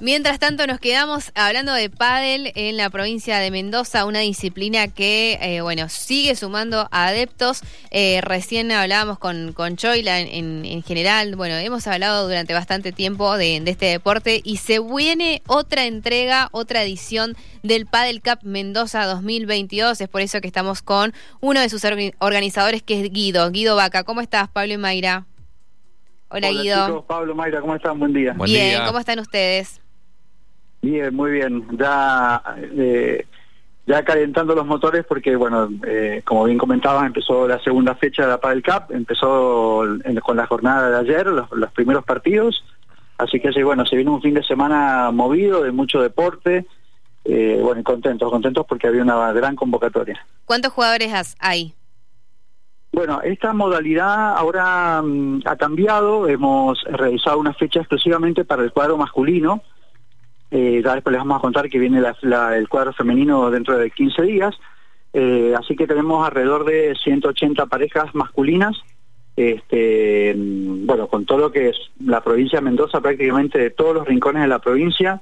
Mientras tanto, nos quedamos hablando de pádel en la provincia de Mendoza, una disciplina que, eh, bueno, sigue sumando adeptos. Eh, recién hablábamos con, con Choila en, en, general. Bueno, hemos hablado durante bastante tiempo de, de, este deporte y se viene otra entrega, otra edición del Padel Cup Mendoza 2022. Es por eso que estamos con uno de sus organizadores, que es Guido. Guido Vaca, ¿cómo estás, Pablo y Mayra? Hola, Guido. Chicos, Pablo, Mayra, ¿cómo están? Buen día. bien, ¿cómo están ustedes? Bien, muy bien. Ya eh, ya calentando los motores porque, bueno, eh, como bien comentabas, empezó la segunda fecha de la Padel Cup, empezó con la jornada de ayer, los, primeros partidos, así que bueno, se viene un fin de semana movido, de mucho deporte, eh, bueno, contentos, contentos porque había una gran convocatoria. ¿Cuántos jugadores hay? Bueno, esta modalidad ahora mm, ha cambiado, hemos realizado una fecha exclusivamente para el cuadro masculino, eh, ya después les vamos a contar que viene el cuadro femenino dentro de 15 días, eh, así que tenemos alrededor de 180 parejas masculinas, este, bueno, con todo lo que es la provincia de Mendoza, prácticamente de todos los rincones de la provincia,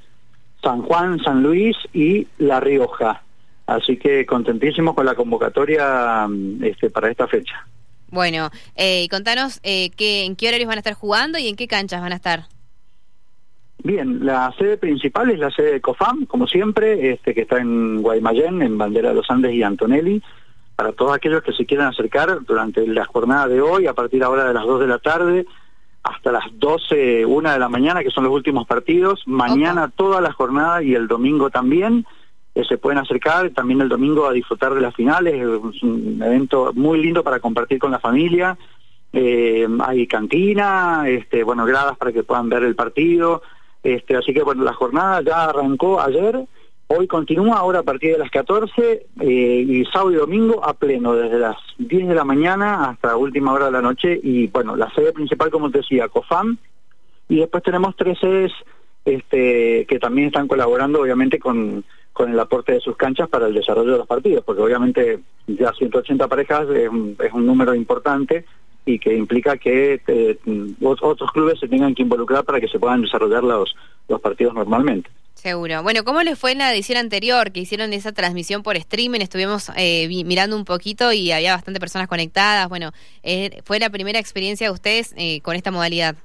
San Juan, San Luis y La Rioja. Así que contentísimos con la convocatoria mm, este, para esta fecha. Bueno, eh, contanos eh, qué, en qué horarios van a estar jugando y en qué canchas van a estar. Bien, la sede principal es la sede de COFAM, como siempre, este, que está en Guaymallén, en Bandera de los Andes y Antonelli. Para todos aquellos que se quieran acercar durante la jornada de hoy, a partir ahora de las 2 de la tarde hasta las 12, 1 de la mañana, que son los últimos partidos. Mañana toda la jornada y el domingo también se pueden acercar también el domingo a disfrutar de las finales, es un evento muy lindo para compartir con la familia, eh, hay cantina, este, bueno, gradas para que puedan ver el partido, este, así que bueno, la jornada ya arrancó ayer, hoy continúa ahora a partir de las 14 eh, y sábado y domingo a pleno, desde las 10 de la mañana hasta última hora de la noche y bueno, la sede principal como te decía, COFAM, y después tenemos tres sedes este, que también están colaborando obviamente con con el aporte de sus canchas para el desarrollo de los partidos, porque obviamente ya 180 parejas es un, número importante y que implica que eh, otros clubes se tengan que involucrar para que se puedan desarrollar los, los partidos normalmente. Seguro. Bueno, ¿cómo les fue en la edición anterior que hicieron esa transmisión por streaming? Estuvimos eh, mirando un poquito y había bastante personas conectadas. Bueno, eh, ¿fue la primera experiencia de ustedes con esta modalidad?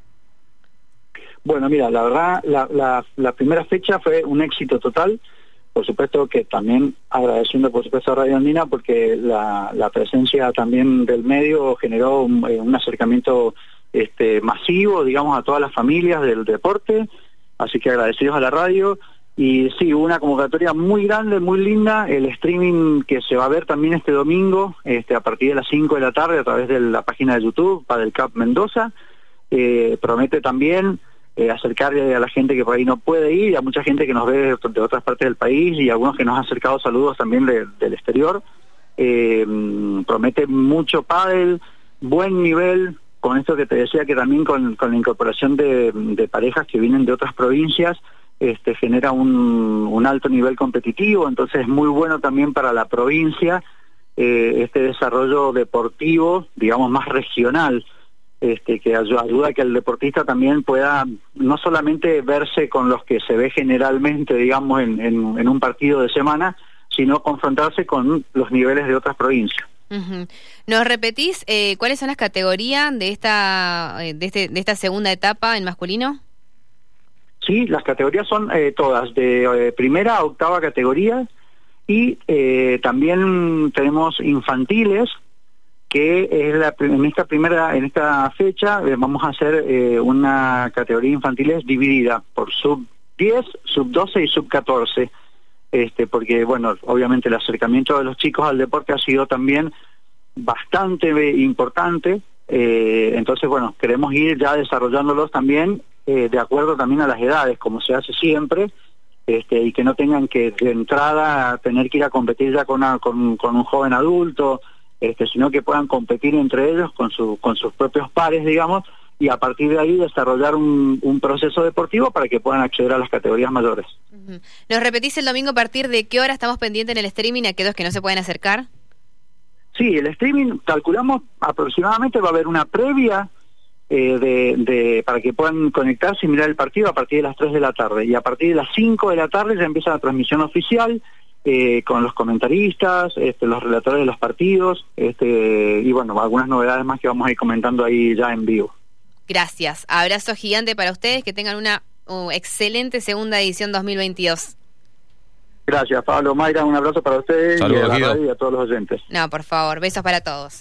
Bueno, mira, la verdad, la, la, la primera fecha fue un éxito total por supuesto que también agradeciendo por supuesto a Radio Andina porque la, presencia también del medio generó eh, un, acercamiento este, masivo, digamos, a todas las familias del deporte, así que agradecidos a la radio. Y sí, una convocatoria muy grande, muy linda, el streaming que se va a ver también este domingo, este, a partir de las 5 de la tarde a través de la página de YouTube, para el CAP Mendoza, eh, promete también eh, acercarle a la gente que por ahí no puede ir, y a mucha gente que nos ve de, otras partes del país y algunos que nos han acercado saludos también del exterior. Eh, promete mucho pádel, buen nivel, con esto que te decía que también con, la incorporación de, parejas que vienen de otras provincias, este, genera un, un, alto nivel competitivo, entonces es muy bueno también para la provincia eh, este desarrollo deportivo, digamos, más regional este, que ayuda a que el deportista también pueda no solamente verse con los que se ve generalmente, digamos, en, en, un partido de semana, sino confrontarse con los niveles de otras provincias. ¿Nos repetís eh, cuáles son las categorías de esta, eh, de, este, de esta segunda etapa en masculino? Sí, las categorías son eh, todas, de primera a octava categoría, y también tenemos infantiles, que es en esta primera en esta fecha eh, vamos a hacer eh, una categoría infantiles dividida por sub 10, sub 12 y sub 14. Este, porque bueno, obviamente el acercamiento de los chicos al deporte ha sido también bastante importante, eh, entonces bueno, queremos ir ya desarrollándolos también de acuerdo también a las edades, como se hace siempre, este, y que no tengan que de entrada tener que ir a competir ya con, con un joven adulto, este, sino que puedan competir entre ellos con, su, con sus propios pares, digamos, y a partir de ahí desarrollar un, un, proceso deportivo para que puedan acceder a las categorías mayores. ¿Nos repetís el domingo a partir de qué hora estamos pendientes en el streaming a aquellos que no se pueden acercar? Sí, el streaming calculamos aproximadamente va a haber una previa eh, de, de, para que puedan conectarse y mirar el partido a partir de las 3 de la tarde. Y a partir de las 5 de la tarde ya empieza la transmisión oficial eh, con los comentaristas, este, los relatores de los partidos este, y bueno, algunas novedades más que vamos a ir comentando ahí ya en vivo. Gracias. Abrazo gigante para ustedes, que tengan una uh, excelente segunda edición 2022. Gracias, Pablo. Mayra, un abrazo para ustedes y, a y a todos los oyentes. No, por favor, besos para todos.